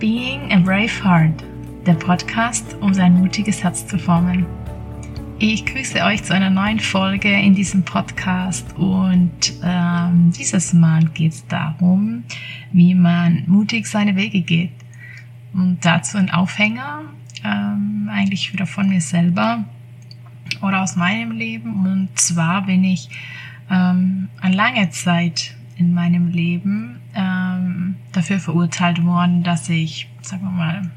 Being a Brave Heart, der Podcast, um sein mutiges Herz zu formen. Ich grüße euch zu einer neuen Folge in diesem Podcast und ähm, dieses Mal geht es darum, wie man mutig seine Wege geht. Und dazu ein Aufhänger, ähm, eigentlich wieder von mir selber oder aus meinem Leben. Und zwar bin ich ähm, eine lange Zeit in meinem Leben ähm, dafür verurteilt worden, dass ich, sagen wir mal,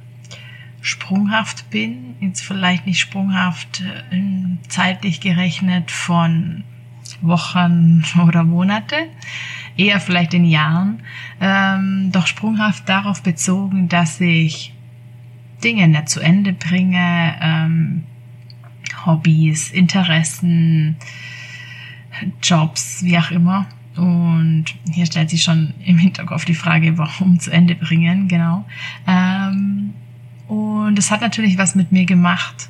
sprunghaft bin. Jetzt vielleicht nicht sprunghaft äh, zeitlich gerechnet von Wochen oder Monate, eher vielleicht in Jahren, ähm, doch sprunghaft darauf bezogen, dass ich Dinge nicht zu Ende bringe, ähm, Hobbys, Interessen, Jobs, wie auch immer. Und hier stellt sich schon im Hinterkopf die Frage, warum zu Ende bringen, genau. Ähm, und es hat natürlich was mit mir gemacht.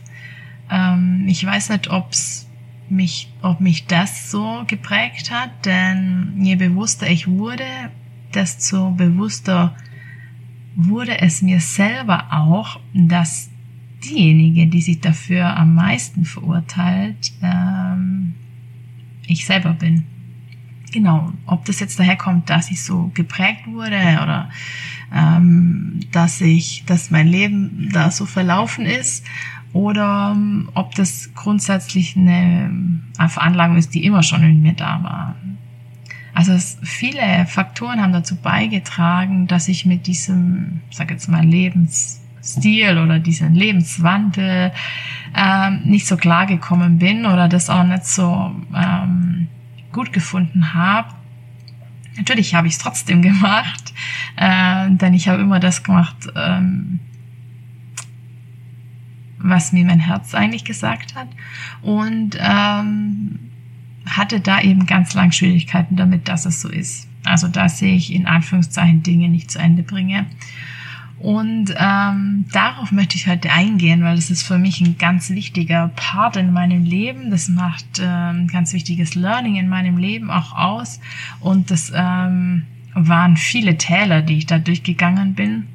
Ähm, ich weiß nicht, ob's mich, ob mich das so geprägt hat, denn je bewusster ich wurde, desto bewusster wurde es mir selber auch, dass diejenige, die sich dafür am meisten verurteilt, ähm, ich selber bin. Genau, ob das jetzt daherkommt, dass ich so geprägt wurde oder ähm, dass ich, dass mein Leben da so verlaufen ist oder ähm, ob das grundsätzlich eine, eine Veranlagung ist, die immer schon in mir da war. Also es, viele Faktoren haben dazu beigetragen, dass ich mit diesem, sag jetzt mal, Lebensstil oder diesem Lebenswandel ähm, nicht so klar gekommen bin oder das auch nicht so ähm, gut gefunden habe. Natürlich habe ich es trotzdem gemacht, äh, denn ich habe immer das gemacht, ähm, was mir mein Herz eigentlich gesagt hat und ähm, hatte da eben ganz lang Schwierigkeiten damit, dass es so ist. Also dass ich in Anführungszeichen Dinge nicht zu Ende bringe und ähm, darauf möchte ich heute eingehen, weil das ist für mich ein ganz wichtiger Part in meinem Leben. Das macht ähm, ganz wichtiges Learning in meinem Leben auch aus. Und das ähm, waren viele Täler, die ich da durchgegangen bin.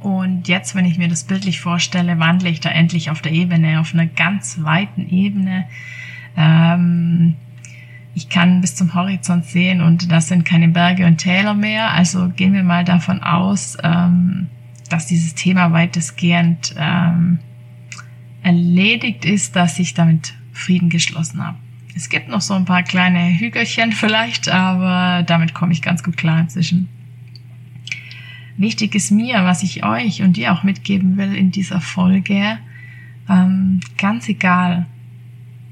Und jetzt, wenn ich mir das bildlich vorstelle, wandle ich da endlich auf der Ebene, auf einer ganz weiten Ebene. Ähm, ich kann bis zum Horizont sehen und das sind keine Berge und Täler mehr. Also gehen wir mal davon aus, ähm, dass dieses Thema weitestgehend ähm, erledigt ist, dass ich damit Frieden geschlossen habe. Es gibt noch so ein paar kleine Hügelchen vielleicht, aber damit komme ich ganz gut klar inzwischen. Wichtig ist mir, was ich euch und dir auch mitgeben will in dieser Folge, ähm, ganz egal,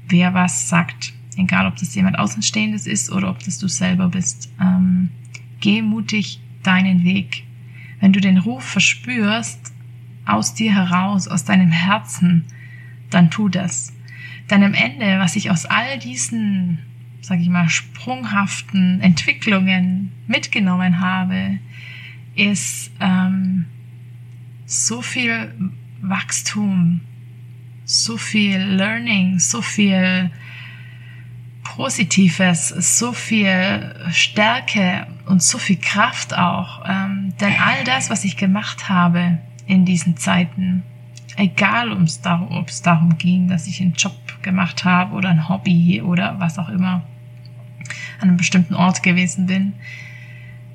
wer was sagt, egal ob das jemand Außenstehendes ist oder ob das du selber bist. Ähm, geh mutig deinen Weg. Wenn du den Ruf verspürst, aus dir heraus, aus deinem Herzen, dann tu das. Denn am Ende, was ich aus all diesen, sag ich mal, sprunghaften Entwicklungen mitgenommen habe, ist ähm, so viel Wachstum, so viel Learning, so viel Positives, so viel Stärke und so viel Kraft auch. Ähm, denn all das, was ich gemacht habe in diesen Zeiten, egal ob es darum, darum ging, dass ich einen Job gemacht habe oder ein Hobby oder was auch immer, an einem bestimmten Ort gewesen bin,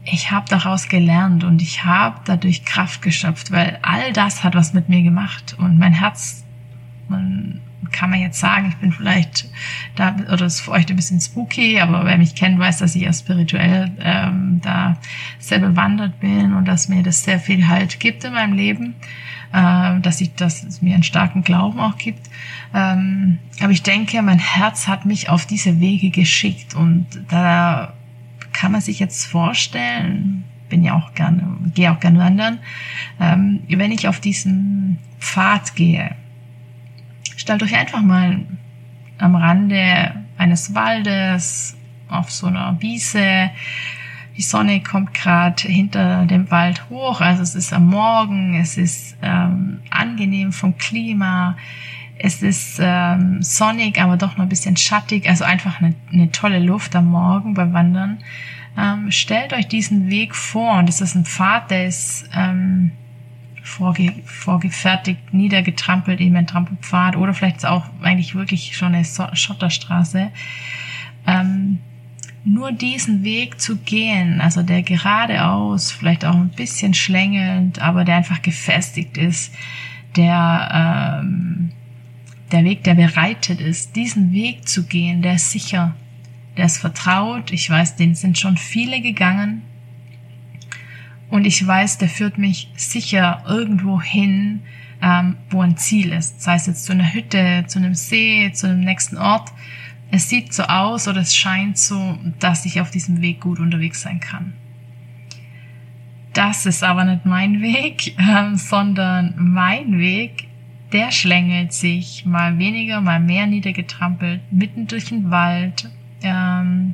ich habe daraus gelernt und ich habe dadurch Kraft geschöpft, weil all das hat was mit mir gemacht und mein Herz, man, kann man jetzt sagen, ich bin vielleicht da, oder das ist für euch ein bisschen spooky, aber wer mich kennt, weiß, dass ich ja spirituell ähm, da sehr bewandert bin und dass mir das sehr viel Halt gibt in meinem Leben, äh, dass ich, dass es mir einen starken Glauben auch gibt. Ähm, aber ich denke, mein Herz hat mich auf diese Wege geschickt und da kann man sich jetzt vorstellen, bin ja auch gerne, gehe auch gerne wandern, ähm, wenn ich auf diesen Pfad gehe, Stellt euch einfach mal am Rande eines Waldes auf so einer Wiese. Die Sonne kommt gerade hinter dem Wald hoch, also es ist am Morgen, es ist ähm, angenehm vom Klima, es ist ähm, sonnig, aber doch noch ein bisschen schattig, also einfach eine, eine tolle Luft am Morgen beim Wandern. Ähm, stellt euch diesen Weg vor und es ist ein Pfad, der ist ähm, vorge vorgefertigt, niedergetrampelt, eben ein Trampelpfad oder vielleicht auch eigentlich wirklich schon eine so Schotterstraße. Ähm, nur diesen Weg zu gehen, also der geradeaus, vielleicht auch ein bisschen schlängelnd, aber der einfach gefestigt ist, der, ähm, der Weg, der bereitet ist, diesen Weg zu gehen, der ist sicher, der ist vertraut. Ich weiß, den sind schon viele gegangen. Und ich weiß, der führt mich sicher irgendwo hin, ähm, wo ein Ziel ist. Sei es jetzt zu einer Hütte, zu einem See, zu einem nächsten Ort. Es sieht so aus oder es scheint so, dass ich auf diesem Weg gut unterwegs sein kann. Das ist aber nicht mein Weg, ähm, sondern mein Weg, der schlängelt sich mal weniger, mal mehr niedergetrampelt, mitten durch den Wald, ähm,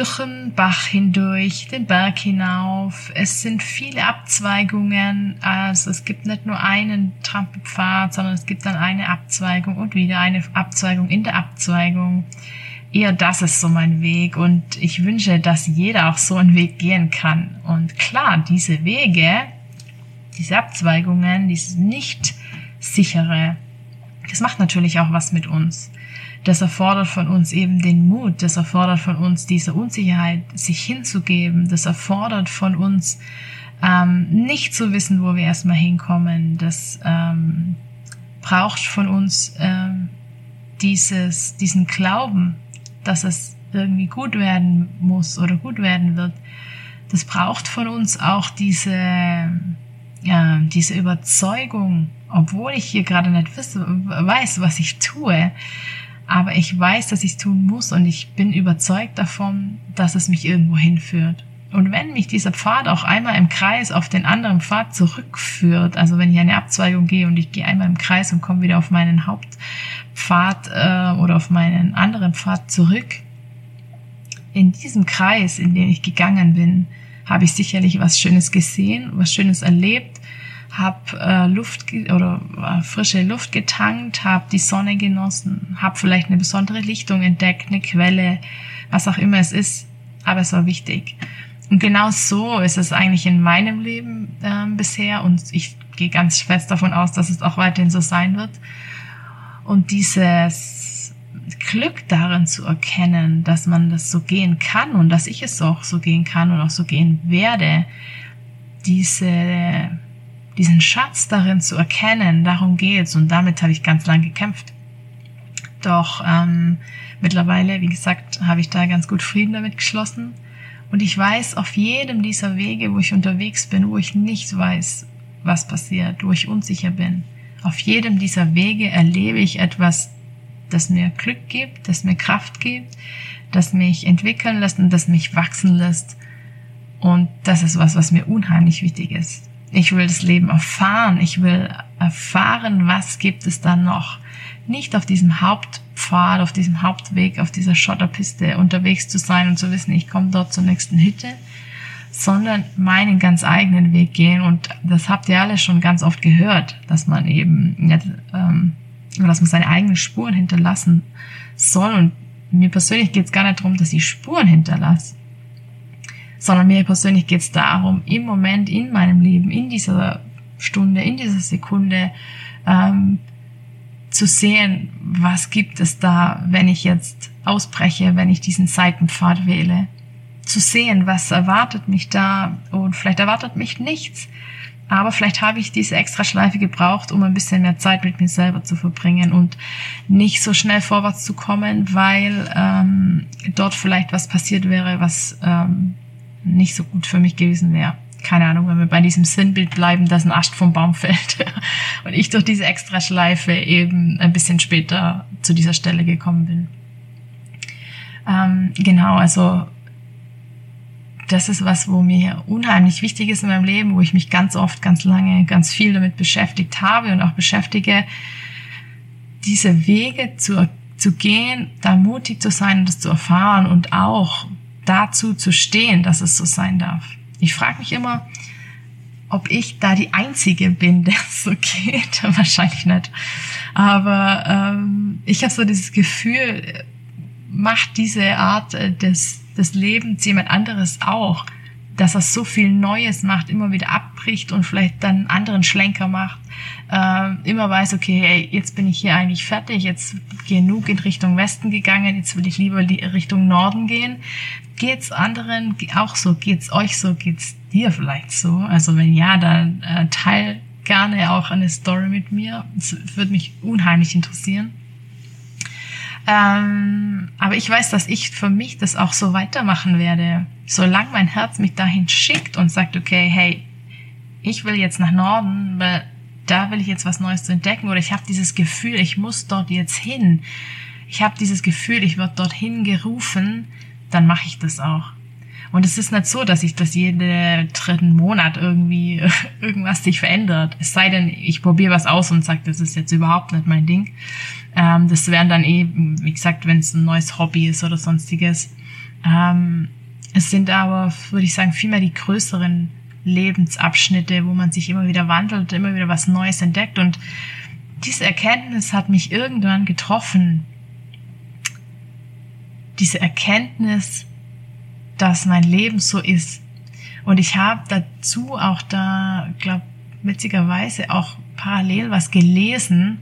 durch den Bach hindurch, den Berg hinauf. Es sind viele Abzweigungen. Also es gibt nicht nur einen Trampelpfad, sondern es gibt dann eine Abzweigung und wieder eine Abzweigung in der Abzweigung. Eher das ist so mein Weg und ich wünsche, dass jeder auch so einen Weg gehen kann. Und klar, diese Wege, diese Abzweigungen, dieses nicht sichere, das macht natürlich auch was mit uns. Das erfordert von uns eben den Mut, das erfordert von uns diese Unsicherheit, sich hinzugeben, das erfordert von uns ähm, nicht zu wissen, wo wir erstmal hinkommen, das ähm, braucht von uns ähm, dieses, diesen Glauben, dass es irgendwie gut werden muss oder gut werden wird. Das braucht von uns auch diese, ja, diese Überzeugung, obwohl ich hier gerade nicht wisse, weiß, was ich tue, aber ich weiß, dass ich es tun muss und ich bin überzeugt davon, dass es mich irgendwo hinführt. Und wenn mich dieser Pfad auch einmal im Kreis auf den anderen Pfad zurückführt, also wenn ich eine Abzweigung gehe und ich gehe einmal im Kreis und komme wieder auf meinen Hauptpfad äh, oder auf meinen anderen Pfad zurück, in diesem Kreis, in den ich gegangen bin, habe ich sicherlich was Schönes gesehen, was Schönes erlebt habe äh, Luft oder äh, frische Luft getankt, habe die Sonne genossen, habe vielleicht eine besondere Lichtung entdeckt, eine Quelle, was auch immer es ist, aber es war wichtig. Und genau so ist es eigentlich in meinem Leben äh, bisher und ich gehe ganz fest davon aus, dass es auch weiterhin so sein wird. Und dieses Glück darin zu erkennen, dass man das so gehen kann und dass ich es auch so gehen kann und auch so gehen werde, diese diesen Schatz darin zu erkennen, darum geht's und damit habe ich ganz lang gekämpft. Doch ähm, mittlerweile, wie gesagt, habe ich da ganz gut Frieden damit geschlossen und ich weiß auf jedem dieser Wege, wo ich unterwegs bin, wo ich nicht weiß, was passiert, wo ich unsicher bin, auf jedem dieser Wege erlebe ich etwas, das mir Glück gibt, das mir Kraft gibt, das mich entwickeln lässt und das mich wachsen lässt. Und das ist was, was mir unheimlich wichtig ist. Ich will das Leben erfahren. Ich will erfahren, was gibt es da noch. Nicht auf diesem Hauptpfad, auf diesem Hauptweg, auf dieser Schotterpiste unterwegs zu sein und zu wissen, ich komme dort zur nächsten Hütte, sondern meinen ganz eigenen Weg gehen. Und das habt ihr alle schon ganz oft gehört, dass man eben nicht, ähm, dass man seine eigenen Spuren hinterlassen soll. Und mir persönlich geht es gar nicht darum, dass ich Spuren hinterlasse, sondern mir persönlich geht es darum, im Moment in meinem Leben, in dieser Stunde, in dieser Sekunde ähm, zu sehen, was gibt es da, wenn ich jetzt ausbreche, wenn ich diesen Seitenpfad wähle. Zu sehen, was erwartet mich da und vielleicht erwartet mich nichts. Aber vielleicht habe ich diese extra Schleife gebraucht, um ein bisschen mehr Zeit mit mir selber zu verbringen und nicht so schnell vorwärts zu kommen, weil ähm, dort vielleicht was passiert wäre, was ähm, nicht so gut für mich gewesen wäre. Keine Ahnung, wenn wir bei diesem Sinnbild bleiben, dass ein Ast vom Baum fällt und ich durch diese Extraschleife eben ein bisschen später zu dieser Stelle gekommen bin. Ähm, genau, also das ist was, wo mir unheimlich wichtig ist in meinem Leben, wo ich mich ganz oft, ganz lange, ganz viel damit beschäftigt habe und auch beschäftige, diese Wege zu, zu gehen, da mutig zu sein und das zu erfahren und auch dazu zu stehen, dass es so sein darf. Ich frage mich immer, ob ich da die Einzige bin, der es so geht. Wahrscheinlich nicht. Aber ähm, ich habe so dieses Gefühl, macht diese Art äh, des, des Lebens jemand anderes auch. dass er so viel Neues macht, immer wieder abbricht und vielleicht dann einen anderen Schlenker macht, äh, immer weiß, okay, hey, jetzt bin ich hier eigentlich fertig, jetzt genug in Richtung Westen gegangen, jetzt will ich lieber Richtung Norden gehen. Geht's anderen auch so? Geht's euch so? Geht's dir vielleicht so? Also wenn ja, dann äh, teil gerne auch eine Story mit mir. Das würde mich unheimlich interessieren. Ähm, aber ich weiß, dass ich für mich das auch so weitermachen werde. Solange mein Herz mich dahin schickt und sagt, okay, hey, ich will jetzt nach Norden, weil da will ich jetzt was Neues zu entdecken oder ich habe dieses Gefühl, ich muss dort jetzt hin. Ich habe dieses Gefühl, ich werde dorthin gerufen, dann mache ich das auch. Und es ist nicht so, dass sich das jeden dritten Monat irgendwie irgendwas sich verändert. Es sei denn, ich probiere was aus und sage, das ist jetzt überhaupt nicht mein Ding. Ähm, das wären dann eben, wie gesagt, wenn es ein neues Hobby ist oder sonstiges. Ähm, es sind aber, würde ich sagen, vielmehr die größeren Lebensabschnitte, wo man sich immer wieder wandelt, immer wieder was Neues entdeckt. Und diese Erkenntnis hat mich irgendwann getroffen. Diese Erkenntnis, dass mein Leben so ist. Und ich habe dazu auch da, glaube witzigerweise auch parallel was gelesen.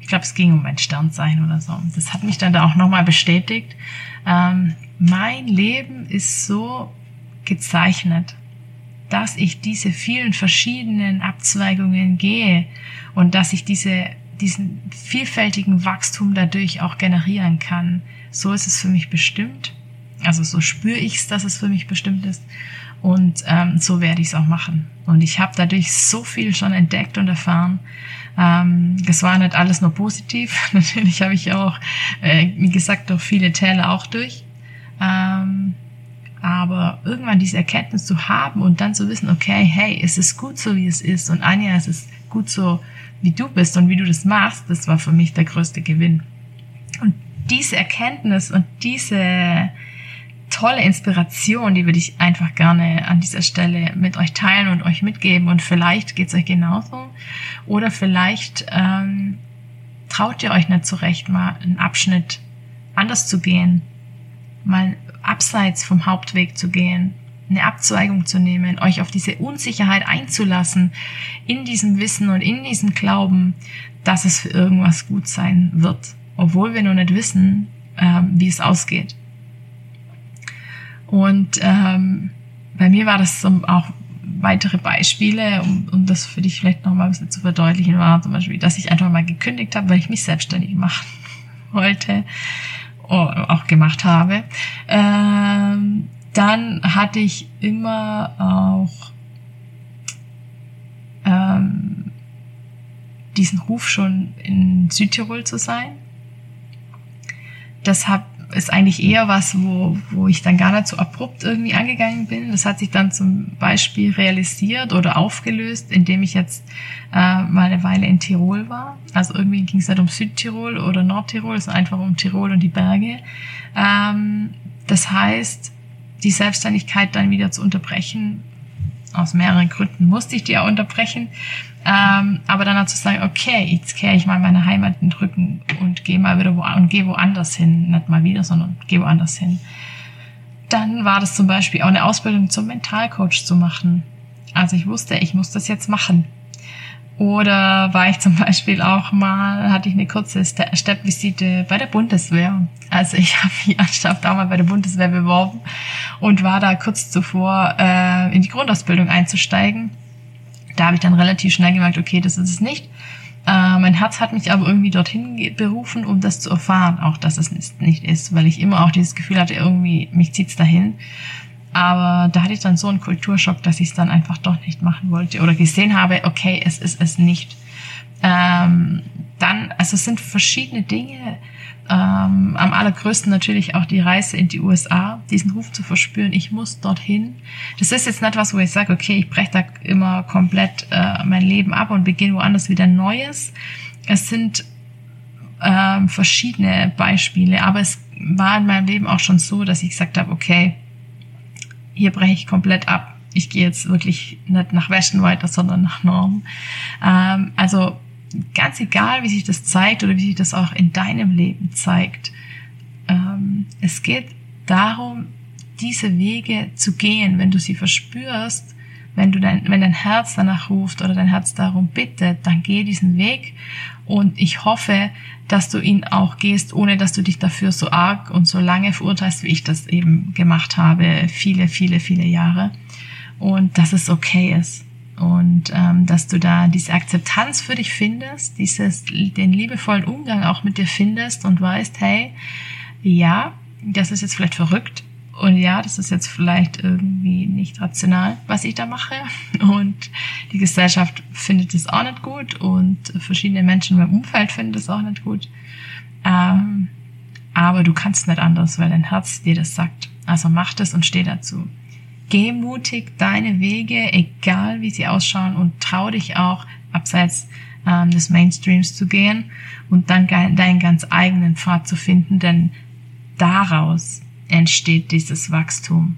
Ich glaube, es ging um mein Sternzeichen oder so. Das hat mich dann da auch nochmal bestätigt. Ähm, mein Leben ist so gezeichnet, dass ich diese vielen verschiedenen Abzweigungen gehe und dass ich diese, diesen vielfältigen Wachstum dadurch auch generieren kann. So ist es für mich bestimmt. Also so spüre ich es, dass es für mich bestimmt ist. Und ähm, so werde ich es auch machen. Und ich habe dadurch so viel schon entdeckt und erfahren. Ähm, das war nicht alles nur positiv. Natürlich habe ich auch, äh, wie gesagt, durch viele Täler auch durch. Ähm, aber irgendwann diese Erkenntnis zu haben und dann zu wissen, okay, hey, es ist gut so, wie es ist. Und Anja, es ist gut so, wie du bist und wie du das machst, das war für mich der größte Gewinn. Und diese Erkenntnis und diese tolle Inspiration, die würde ich einfach gerne an dieser Stelle mit euch teilen und euch mitgeben. Und vielleicht geht es euch genauso. Oder vielleicht ähm, traut ihr euch nicht zurecht, mal einen Abschnitt anders zu gehen, mal abseits vom Hauptweg zu gehen, eine Abzweigung zu nehmen, euch auf diese Unsicherheit einzulassen, in diesem Wissen und in diesem Glauben, dass es für irgendwas gut sein wird, obwohl wir noch nicht wissen, ähm, wie es ausgeht. Und ähm, bei mir war das auch weitere Beispiele, um, um das für dich vielleicht noch mal ein bisschen zu verdeutlichen, war zum Beispiel, dass ich einfach mal gekündigt habe, weil ich mich selbstständig machen wollte, auch gemacht habe. Ähm, dann hatte ich immer auch ähm, diesen Ruf schon in Südtirol zu sein. Das hat ist eigentlich eher was, wo, wo ich dann gar nicht so abrupt irgendwie angegangen bin. Das hat sich dann zum Beispiel realisiert oder aufgelöst, indem ich jetzt äh, mal eine Weile in Tirol war. Also irgendwie ging es nicht um Südtirol oder Nordtirol, sondern einfach um Tirol und die Berge. Ähm, das heißt, die Selbstständigkeit dann wieder zu unterbrechen, aus mehreren Gründen musste ich die ja unterbrechen, ähm, aber dann zu sagen, okay, jetzt kehre ich mal meine Heimat in den Rücken und gehe mal wieder wo, und gehe woanders hin. Nicht mal wieder, sondern gehe woanders hin. Dann war das zum Beispiel auch eine Ausbildung zum Mentalcoach zu machen. Also ich wusste, ich muss das jetzt machen. Oder war ich zum Beispiel auch mal, hatte ich eine kurze Steppvisite bei der Bundeswehr. Also ich habe mich anstatt auch mal bei der Bundeswehr beworben und war da kurz zuvor, äh, in die Grundausbildung einzusteigen da habe ich dann relativ schnell gemerkt, okay, das ist es nicht. Äh, mein Herz hat mich aber irgendwie dorthin berufen, um das zu erfahren, auch dass es nicht ist, weil ich immer auch dieses Gefühl hatte, irgendwie, mich zieht's dahin. Aber da hatte ich dann so einen Kulturschock, dass ich es dann einfach doch nicht machen wollte oder gesehen habe, okay, es ist es nicht. Ähm, dann, also es sind verschiedene Dinge, ähm, am allergrößten natürlich auch die Reise in die USA, diesen Ruf zu verspüren, ich muss dorthin. Das ist jetzt nicht was, wo ich sage, okay, ich breche da immer komplett äh, mein Leben ab und beginne woanders wieder Neues. Es sind ähm, verschiedene Beispiele, aber es war in meinem Leben auch schon so, dass ich gesagt habe, okay, hier breche ich komplett ab. Ich gehe jetzt wirklich nicht nach Westen weiter, sondern nach Norden. Ähm, also ganz egal, wie sich das zeigt oder wie sich das auch in deinem Leben zeigt, ähm, es geht darum, diese Wege zu gehen, wenn du sie verspürst, wenn du dein, wenn dein Herz danach ruft oder dein Herz darum bittet, dann geh diesen Weg und ich hoffe, dass du ihn auch gehst, ohne dass du dich dafür so arg und so lange verurteilst, wie ich das eben gemacht habe, viele, viele, viele Jahre. Und dass es okay ist. Und ähm, dass du da diese Akzeptanz für dich findest, dieses, den liebevollen Umgang auch mit dir findest und weißt, hey, ja, das ist jetzt vielleicht verrückt, und ja, das ist jetzt vielleicht irgendwie nicht rational, was ich da mache. Und die Gesellschaft findet es auch nicht gut und verschiedene Menschen in meinem Umfeld finden es auch nicht gut. Ähm, aber du kannst nicht anders, weil dein Herz dir das sagt. Also mach das und steh dazu. Geh mutig deine Wege, egal wie sie ausschauen und trau dich auch abseits ähm, des Mainstreams zu gehen und dann deinen ganz eigenen Pfad zu finden, denn daraus entsteht dieses Wachstum.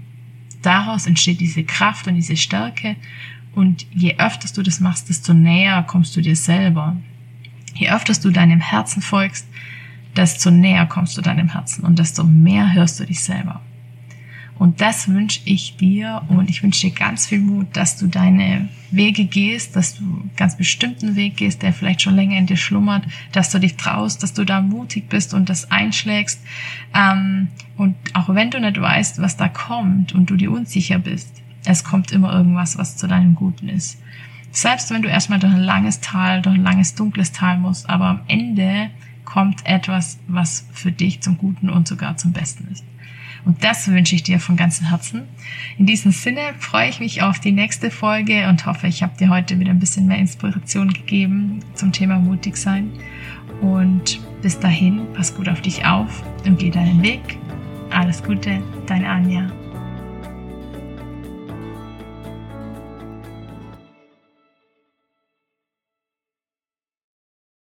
Daraus entsteht diese Kraft und diese Stärke. Und je öfter du das machst, desto näher kommst du dir selber. Je öfter du deinem Herzen folgst, desto näher kommst du deinem Herzen und desto mehr hörst du dich selber. Und das wünsche ich dir und ich wünsche dir ganz viel Mut, dass du deine Wege gehst, dass du einen ganz bestimmten Weg gehst, der vielleicht schon länger in dir schlummert, dass du dich traust, dass du da mutig bist und das einschlägst. Ähm, und auch wenn du nicht weißt, was da kommt und du dir unsicher bist, es kommt immer irgendwas, was zu deinem Guten ist. Selbst wenn du erstmal durch ein langes Tal, durch ein langes dunkles Tal musst, aber am Ende kommt etwas, was für dich zum Guten und sogar zum Besten ist. Und das wünsche ich dir von ganzem Herzen. In diesem Sinne freue ich mich auf die nächste Folge und hoffe, ich habe dir heute wieder ein bisschen mehr Inspiration gegeben zum Thema mutig sein. Und bis dahin, pass gut auf dich auf und geh deinen Weg. Alles Gute, deine Anja.